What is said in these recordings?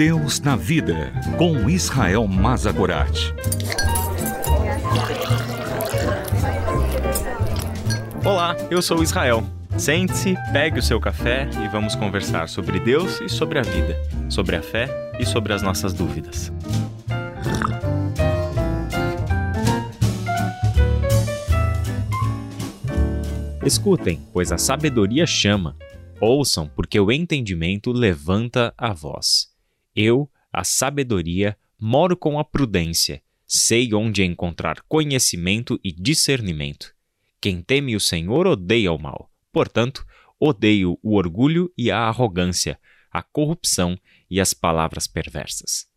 Deus na Vida, com Israel Mazagorat. Olá, eu sou Israel. Sente-se, pegue o seu café e vamos conversar sobre Deus e sobre a vida, sobre a fé e sobre as nossas dúvidas. Escutem, pois a sabedoria chama. Ouçam, porque o entendimento levanta a voz. Eu, a sabedoria, moro com a prudência, sei onde encontrar conhecimento e discernimento. Quem teme o Senhor odeia o mal. Portanto, odeio o orgulho e a arrogância, a corrupção e as palavras perversas.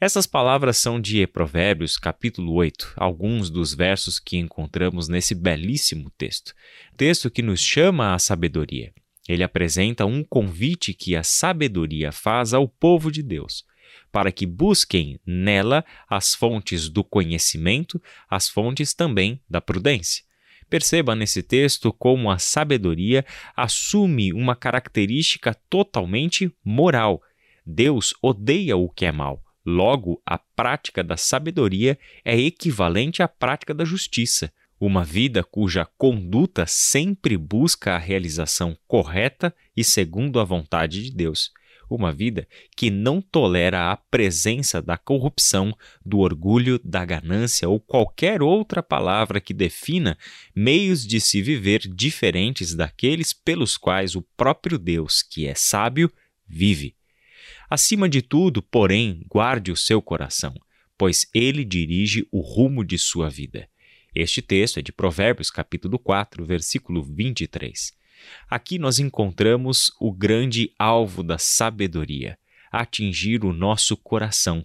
Essas palavras são de Provérbios, capítulo 8, alguns dos versos que encontramos nesse belíssimo texto. Texto que nos chama à sabedoria. Ele apresenta um convite que a sabedoria faz ao povo de Deus, para que busquem nela as fontes do conhecimento, as fontes também da prudência. Perceba nesse texto como a sabedoria assume uma característica totalmente moral. Deus odeia o que é mal. Logo, a prática da sabedoria é equivalente à prática da justiça, uma vida cuja conduta sempre busca a realização correta e segundo a vontade de Deus. Uma vida que não tolera a presença da corrupção, do orgulho, da ganância ou qualquer outra palavra que defina meios de se viver diferentes daqueles pelos quais o próprio Deus, que é sábio, vive. Acima de tudo, porém, guarde o seu coração, pois ele dirige o rumo de sua vida. Este texto é de Provérbios, capítulo 4, versículo 23. Aqui nós encontramos o grande alvo da sabedoria, atingir o nosso coração.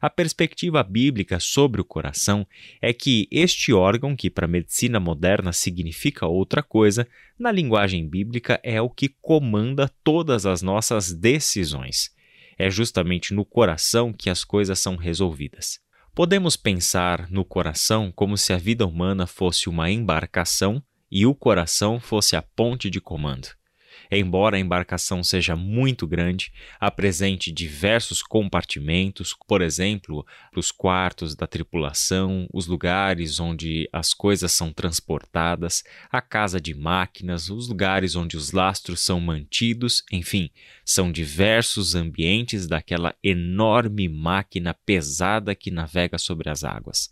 A perspectiva bíblica sobre o coração é que este órgão, que para a medicina moderna significa outra coisa, na linguagem bíblica é o que comanda todas as nossas decisões. É justamente no coração que as coisas são resolvidas. Podemos pensar no coração como se a vida humana fosse uma embarcação e o coração fosse a ponte de comando. Embora a embarcação seja muito grande, apresente diversos compartimentos, por exemplo, os quartos da tripulação, os lugares onde as coisas são transportadas, a casa de máquinas, os lugares onde os lastros são mantidos, enfim, são diversos ambientes daquela enorme máquina pesada que navega sobre as águas.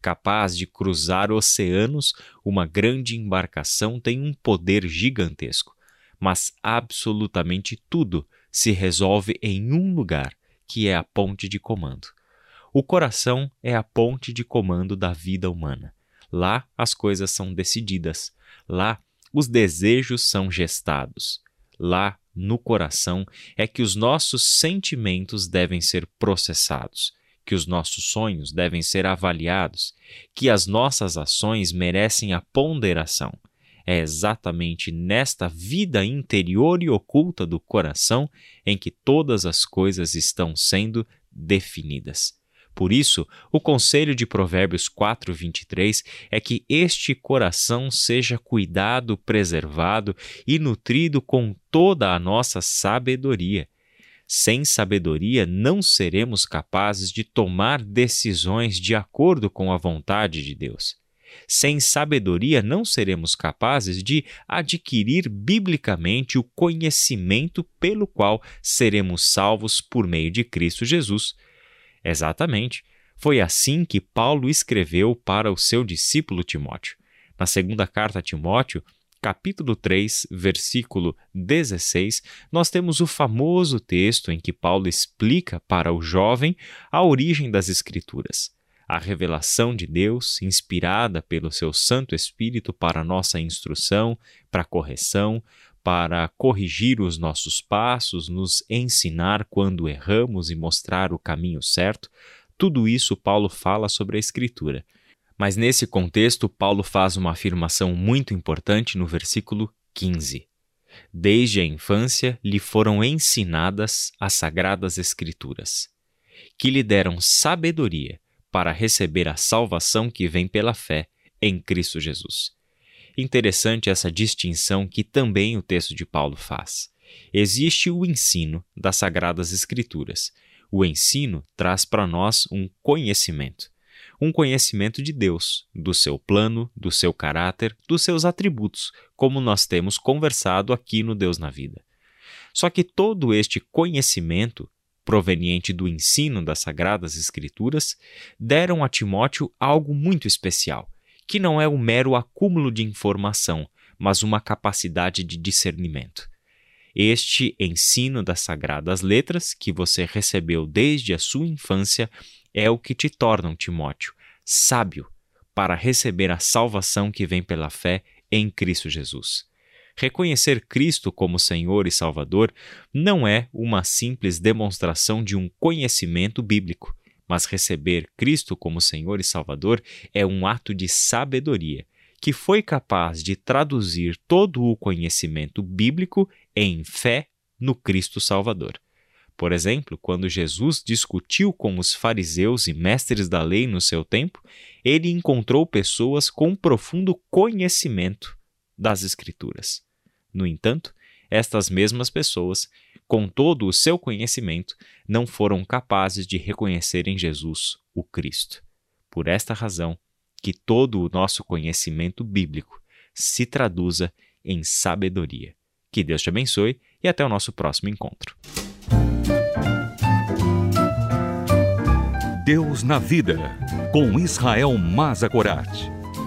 Capaz de cruzar oceanos, uma grande embarcação tem um poder gigantesco mas absolutamente tudo se resolve em um lugar, que é a ponte de comando. O coração é a ponte de comando da vida humana. Lá as coisas são decididas, lá os desejos são gestados. Lá, no coração, é que os nossos sentimentos devem ser processados, que os nossos sonhos devem ser avaliados, que as nossas ações merecem a ponderação, é exatamente nesta vida interior e oculta do coração em que todas as coisas estão sendo definidas. Por isso, o conselho de Provérbios 4:23 é que este coração seja cuidado, preservado e nutrido com toda a nossa sabedoria. Sem sabedoria, não seremos capazes de tomar decisões de acordo com a vontade de Deus. Sem sabedoria, não seremos capazes de adquirir biblicamente o conhecimento pelo qual seremos salvos por meio de Cristo Jesus. Exatamente. Foi assim que Paulo escreveu para o seu discípulo Timóteo. Na segunda carta a Timóteo, capítulo 3, versículo 16, nós temos o famoso texto em que Paulo explica para o jovem a origem das Escrituras a revelação de Deus, inspirada pelo seu Santo Espírito para nossa instrução, para correção, para corrigir os nossos passos, nos ensinar quando erramos e mostrar o caminho certo, tudo isso Paulo fala sobre a Escritura. Mas nesse contexto, Paulo faz uma afirmação muito importante no versículo 15. Desde a infância lhe foram ensinadas as sagradas Escrituras, que lhe deram sabedoria para receber a salvação que vem pela fé em Cristo Jesus. Interessante essa distinção que também o texto de Paulo faz. Existe o ensino das Sagradas Escrituras. O ensino traz para nós um conhecimento. Um conhecimento de Deus, do seu plano, do seu caráter, dos seus atributos, como nós temos conversado aqui no Deus na Vida. Só que todo este conhecimento, proveniente do ensino das Sagradas Escrituras, deram a Timóteo algo muito especial, que não é um mero acúmulo de informação, mas uma capacidade de discernimento. Este ensino das sagradas letras, que você recebeu desde a sua infância, é o que te torna, Timóteo, sábio para receber a salvação que vem pela fé em Cristo Jesus. Reconhecer Cristo como Senhor e Salvador não é uma simples demonstração de um conhecimento bíblico, mas receber Cristo como Senhor e Salvador é um ato de sabedoria que foi capaz de traduzir todo o conhecimento bíblico em fé no Cristo Salvador. Por exemplo, quando Jesus discutiu com os fariseus e mestres da lei no seu tempo, ele encontrou pessoas com profundo conhecimento das Escrituras. No entanto, estas mesmas pessoas, com todo o seu conhecimento, não foram capazes de reconhecer em Jesus o Cristo. Por esta razão, que todo o nosso conhecimento bíblico se traduza em sabedoria. Que Deus te abençoe e até o nosso próximo encontro. Deus na Vida, com Israel Mazakorat.